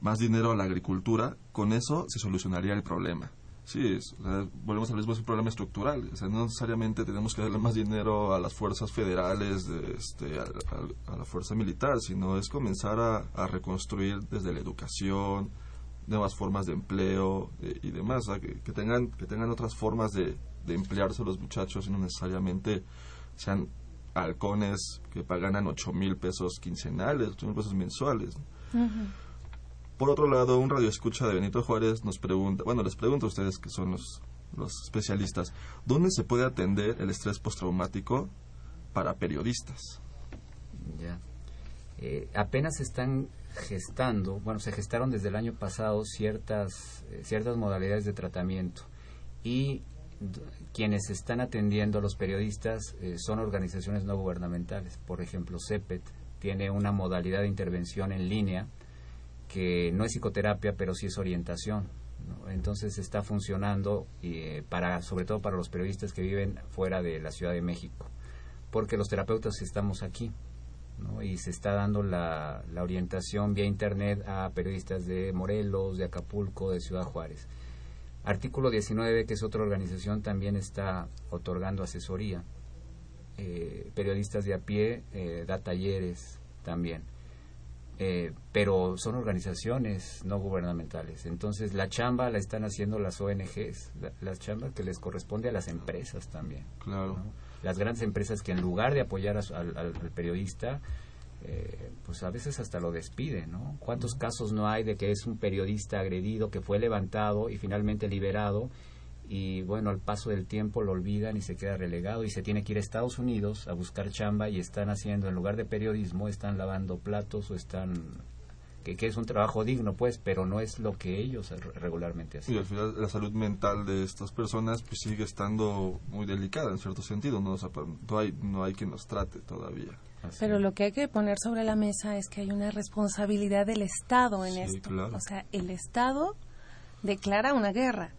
más dinero a la agricultura? Con eso se solucionaría el problema. Sí, es- o sea, volvemos al mismo, es un problema estructural. O sea, no necesariamente tenemos que darle más dinero a las fuerzas federales, de, este, a, a- a la fuerza militar, sino es comenzar a, reconstruir desde la educación, nuevas formas de empleo eh, y demás, o sea, que, que tengan que tengan otras formas de, de emplearse los muchachos y no necesariamente sean halcones que pagan ocho mil pesos quincenales, ocho mil pesos mensuales. Por otro lado, un radio escucha de Benito Juárez nos pregunta, bueno, les pregunto a ustedes que son los, los especialistas, ¿dónde se puede atender el estrés postraumático para periodistas? Ya. Eh, apenas se están gestando, bueno, se gestaron desde el año pasado ciertas, eh, ciertas modalidades de tratamiento y quienes están atendiendo a los periodistas eh, son organizaciones no gubernamentales. Por ejemplo, CEPET tiene una modalidad de intervención en línea que no es psicoterapia, pero sí es orientación. Entonces está funcionando eh, para, sobre todo para los periodistas que viven fuera de la Ciudad de México, porque los terapeutas estamos aquí. ¿no? y se está dando la, la orientación vía internet a periodistas de Morelos, de Acapulco, de Ciudad Juárez. Artículo 19, que es otra organización, también está otorgando asesoría. Eh, periodistas de a pie eh, da talleres también. Eh, pero son organizaciones no gubernamentales. Entonces la chamba la están haciendo las ONGs, la, la chamba que les corresponde a las empresas también. Claro. ¿no? Las grandes empresas que en lugar de apoyar a al periodista, eh, pues a veces hasta lo despiden, ¿no? ¿Cuántos casos no hay de que es un periodista agredido que fue levantado y finalmente liberado y bueno, al paso del tiempo lo olvidan y se queda relegado y se tiene que ir a Estados Unidos a buscar chamba y están haciendo, en lugar de periodismo, están lavando platos o están... Que, es un trabajo digno, pues, pero no es lo que ellos re- regularmente hacen. Y al final la salud mental de estas personas pues sigue estando muy delicada en cierto sentido, no, no hay no hay quien los trate todavía. Pero lo que hay que poner sobre la mesa es que hay una responsabilidad del Estado en Sí, esto. claro. O sea, el Estado declara una guerra,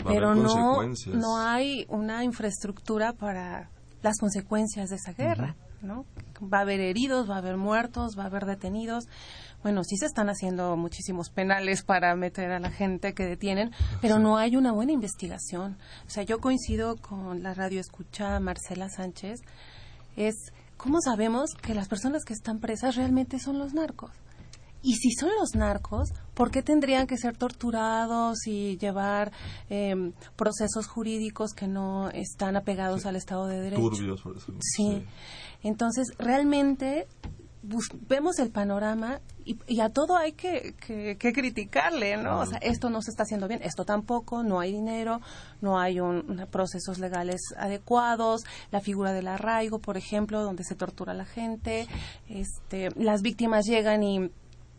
Va pero no, no hay una infraestructura para las consecuencias de esa guerra, ¿no? Va a haber heridos, va a haber muertos, va a haber detenidos. Bueno, sí se están haciendo muchísimos penales para meter a la gente que detienen, pero no hay una buena investigación. O sea, yo coincido con la radio escucha Marcela Sánchez, es cómo sabemos que las personas que están presas realmente son los narcos. Y si son los narcos, ¿por qué tendrían que ser torturados y llevar eh, procesos jurídicos que no están apegados al Estado de Derecho? Turbios, por eso. Sí. Entonces, realmente vemos el panorama y, a todo hay que, que, criticarle, ¿no? O sea, esto no se está haciendo bien, esto tampoco, no hay dinero, no hay un, procesos legales adecuados, la figura del arraigo, por ejemplo, donde se tortura a la gente, este, las víctimas llegan y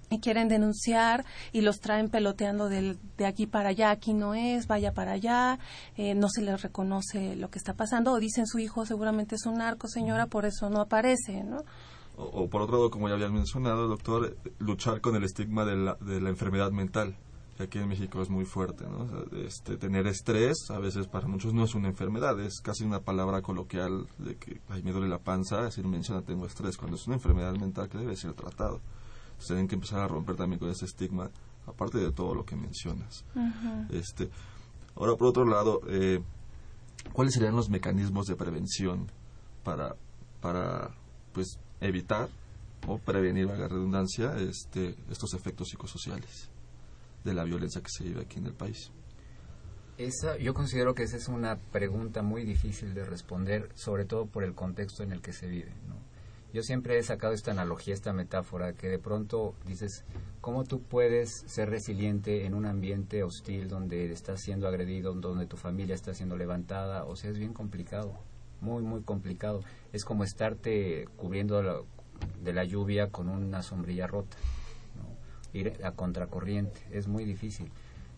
y quieren denunciar y los traen peloteando del, de aquí para allá, aquí no es, vaya para allá, eh, no se les reconoce lo que está pasando, o dicen su hijo seguramente es un narco, señora, por eso no aparece, ¿no? O, por otro lado, como ya había mencionado, doctor, luchar con el estigma de la, de la enfermedad mental, que aquí en México es muy fuerte, ¿no? este, tener estrés, a veces para muchos no es una enfermedad, es casi una palabra coloquial de que, ay, me duele la panza, decir, menciona, tengo estrés, cuando es una enfermedad mental que debe ser tratado se tienen que empezar a romper también con ese estigma, aparte de todo lo que mencionas. este, ahora, por otro lado, eh, ¿cuáles serían los mecanismos de prevención para, para pues, evitar o prevenir, la redundancia, este, estos efectos psicosociales de la violencia que se vive aquí en el país? Esa, yo considero que esa es una pregunta muy difícil de responder, sobre todo por el contexto en el que se vive. ¿no? Yo siempre he sacado esta analogía, esta metáfora, que de pronto dices, ¿cómo tú puedes ser resiliente en un ambiente hostil donde estás siendo agredido, donde tu familia está siendo levantada? O sea, es bien complicado, muy, muy complicado. Es como estarte cubriendo de la lluvia con una sombrilla rota, ir a contracorriente, es muy difícil.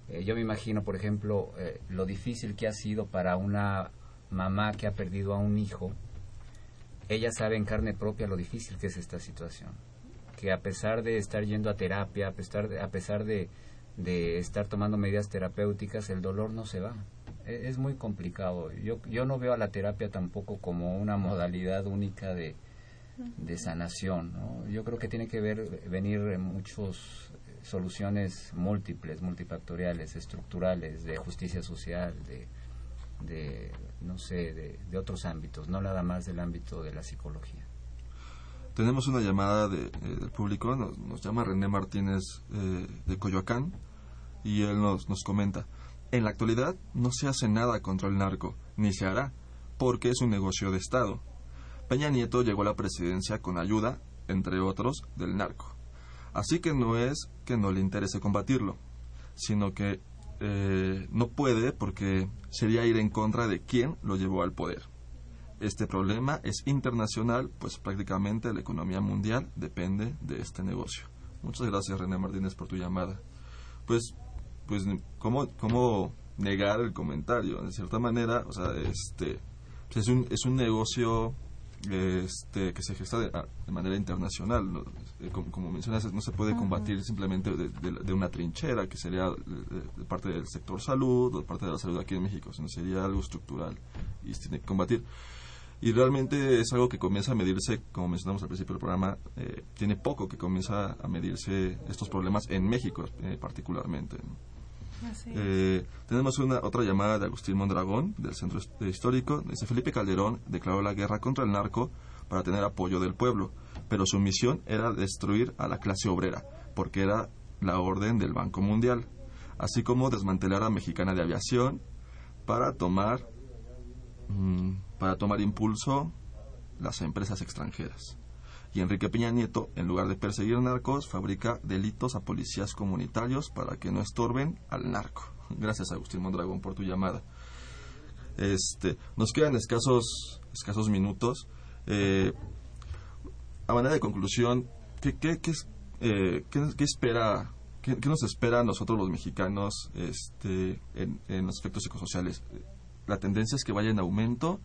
Eh, yo me imagino, por ejemplo, eh, lo difícil que ha sido para una mamá que ha perdido a un hijo, ella sabe en carne propia lo difícil que es esta situación. Que a pesar de estar yendo a terapia, a pesar de, a pesar de, estar tomando medidas terapéuticas, el dolor no se va. E, es, muy complicado. Yo, yo no veo a la terapia tampoco como una modalidad única de, de sanación. Yo creo que tiene que ver, venir en muchas soluciones múltiples, multifactoriales, estructurales, de justicia social, de de, no sé, de, otros ámbitos, no nada más del ámbito de la psicología. Tenemos una llamada de, eh, del público, nos, llama René Martínez eh, de Coyoacán y él nos, nos comenta, en la actualidad no se hace nada contra el narco, ni se hará, porque es un negocio de Estado. Peña Nieto llegó a la presidencia con ayuda, entre otros, del narco. Así que no es que no le interese combatirlo, sino que eh, no puede porque sería ir en contra de quien lo llevó al poder. Este problema es internacional, pues prácticamente la economía mundial depende de este negocio. Muchas gracias René Martínez por tu llamada. Pues, pues ¿cómo, cómo negar el comentario? De cierta manera, o sea, este, pues, es, un, es un negocio este, que se gesta de, ah, manera internacional. Eh, como, mencionas, no se puede combatir simplemente de, una trinchera, que sería de, parte del sector salud o de parte de la salud aquí en México, sino sería algo estructural y se tiene que combatir. Y realmente es algo que comienza a medirse, como mencionamos al principio del programa, eh, tiene poco que comienza a medirse estos problemas en México eh, particularmente. Eh, tenemos una otra llamada de Agustín Mondragón, del Centro Histórico. Dice, Felipe Calderón declaró la guerra contra el narco para tener apoyo del pueblo, pero su misión era destruir a la clase obrera, porque era la orden del Banco Mundial, así como desmantelar a Mexicana de Aviación para tomar, mm, para tomar impulso las empresas extranjeras y Enrique Peña Nieto, en lugar de perseguir narcos, fabrica delitos a policías comunitarios para que no estorben al narco. Gracias, Agustín Mondragón, por tu llamada. Este, nos quedan escasos, escasos minutos. Eh, a manera de conclusión, ¿qué, qué, qué, eh, qué espera, qué, nos espera a nosotros los mexicanos este, en, en los aspectos psicosociales? ¿La tendencia es que vaya en aumento?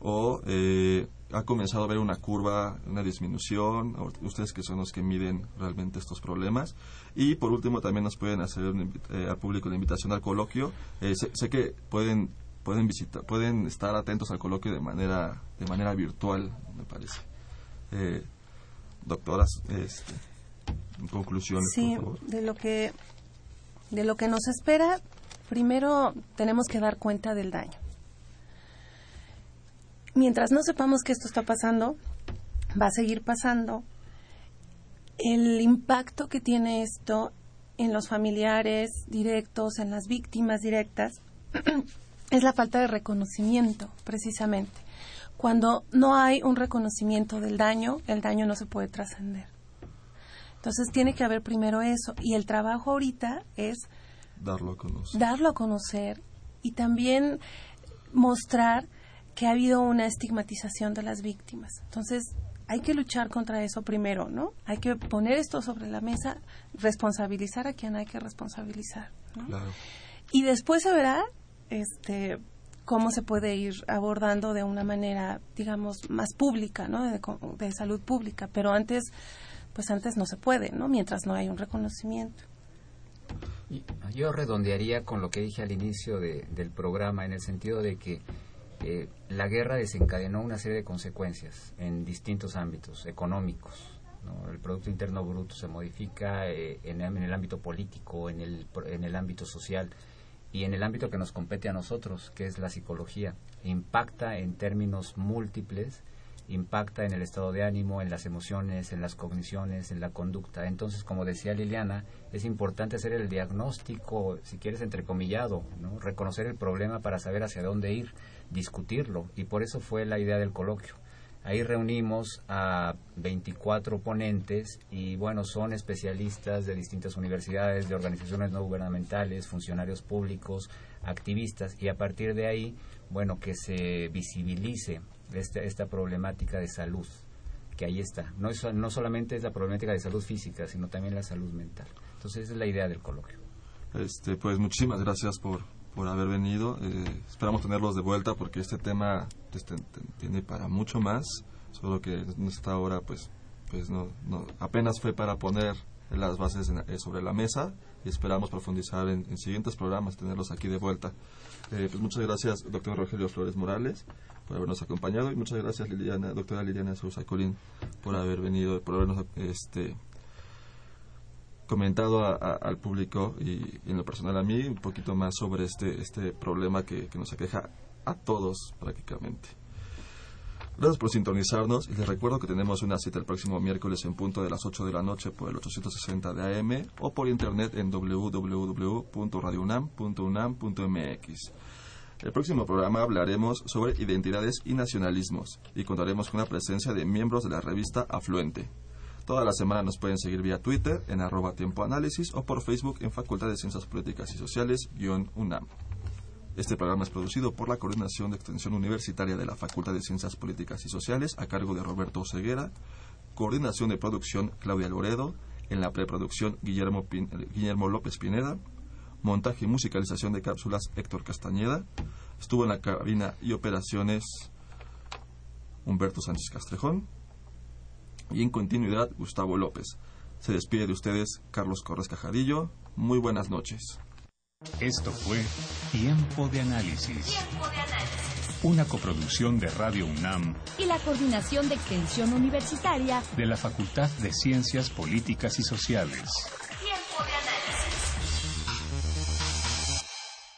O eh, ha comenzado a haber una curva, una disminución, ustedes que son los que miden realmente estos problemas. Y por último también nos pueden hacer eh, al público la invitación al coloquio. Eh, sé, que pueden pueden visitar, pueden estar atentos al coloquio de manera de manera virtual, me parece. doctoras, este, conclusiones. Sí, de lo que de lo que nos espera, primero tenemos que dar cuenta del daño mientras no sepamos que esto está pasando, va a seguir pasando. El impacto que tiene esto en los familiares directos, en las víctimas directas, es la falta de reconocimiento, precisamente. Cuando no hay un reconocimiento del daño, el daño no se puede trascender. Entonces tiene que haber primero eso. Y el trabajo ahorita es darlo a conocer. Darlo a conocer y también mostrar que ha habido una estigmatización de las víctimas. Entonces, hay que luchar contra eso primero, ¿no? Hay que poner esto sobre la mesa, responsabilizar a quien hay que responsabilizar, ¿no? Y después se verá este cómo se puede ir abordando de una manera, digamos, más pública, ¿no? De, de salud pública, pero antes pues antes no se puede, ¿no? Mientras no hay un reconocimiento. Yo redondearía con lo que dije al inicio del programa, en el sentido de que eh, la guerra desencadenó una serie de consecuencias en distintos ámbitos económicos. El Producto Interno Bruto se modifica eh, en, el ámbito político, en el, en el ámbito social y en el ámbito que nos compete a nosotros, que es la psicología. Impacta en términos múltiples impacta en el estado de ánimo, en las emociones, en las cogniciones, en la conducta. Entonces, como decía Liliana, es importante hacer el diagnóstico, si quieres, entrecomillado, ¿no? reconocer el problema para saber hacia dónde ir, discutirlo, y por eso fue la idea del coloquio. Ahí reunimos a 24 ponentes y bueno, son especialistas de distintas universidades, de organizaciones no gubernamentales, funcionarios públicos, activistas y a partir de ahí, bueno, que se visibilice esta, esta problemática de salud que ahí está. No, es, no solamente es la problemática de salud física, sino también la salud mental. Entonces, esa es la idea del coloquio. Este, pues muchísimas gracias por, por haber venido. Eh, esperamos tenerlos de vuelta porque este tema este, tiene para mucho más, solo que en esta hora pues, pues no, no, apenas fue para poner las bases eh, sobre la mesa y esperamos profundizar en, siguientes programas, tenerlos aquí de vuelta. Eh, pues muchas gracias, doctor Rogelio Flores Morales por habernos acompañado y muchas gracias Liliana, doctora Liliana Sousa Colín por haber venido, por habernos este comentado al público y, en lo personal a mí un poquito más sobre este este problema que, nos aqueja a todos prácticamente. Gracias por sintonizarnos y les recuerdo que tenemos una cita el próximo miércoles en punto de las 8 de la noche por el 860 de AM o por internet en www.radiounam.unam.mx. El próximo programa hablaremos sobre identidades y nacionalismos y contaremos con la presencia de miembros de la revista Afluente. Toda la semana nos pueden seguir vía Twitter en arroba tiempo análisis o por Facebook en Facultad de Ciencias Políticas y Sociales-UNAM. Este programa es producido por la Coordinación de Extensión Universitaria de la Facultad de Ciencias Políticas y Sociales a cargo de Roberto Ceguera, Coordinación de Producción Claudia Loredo, en la preproducción Guillermo, Guillermo López Pineda, montaje y musicalización de cápsulas Héctor Castañeda, estuvo en la cabina y operaciones Humberto Sánchez Castrejón y en continuidad Gustavo López. Se despide de ustedes Carlos Corres Cajadillo. Muy buenas noches. Esto fue Tiempo de Análisis. Tiempo de Análisis. Una coproducción de Radio UNAM y la Coordinación de Extensión Universitaria de la Facultad de Ciencias Políticas y Sociales.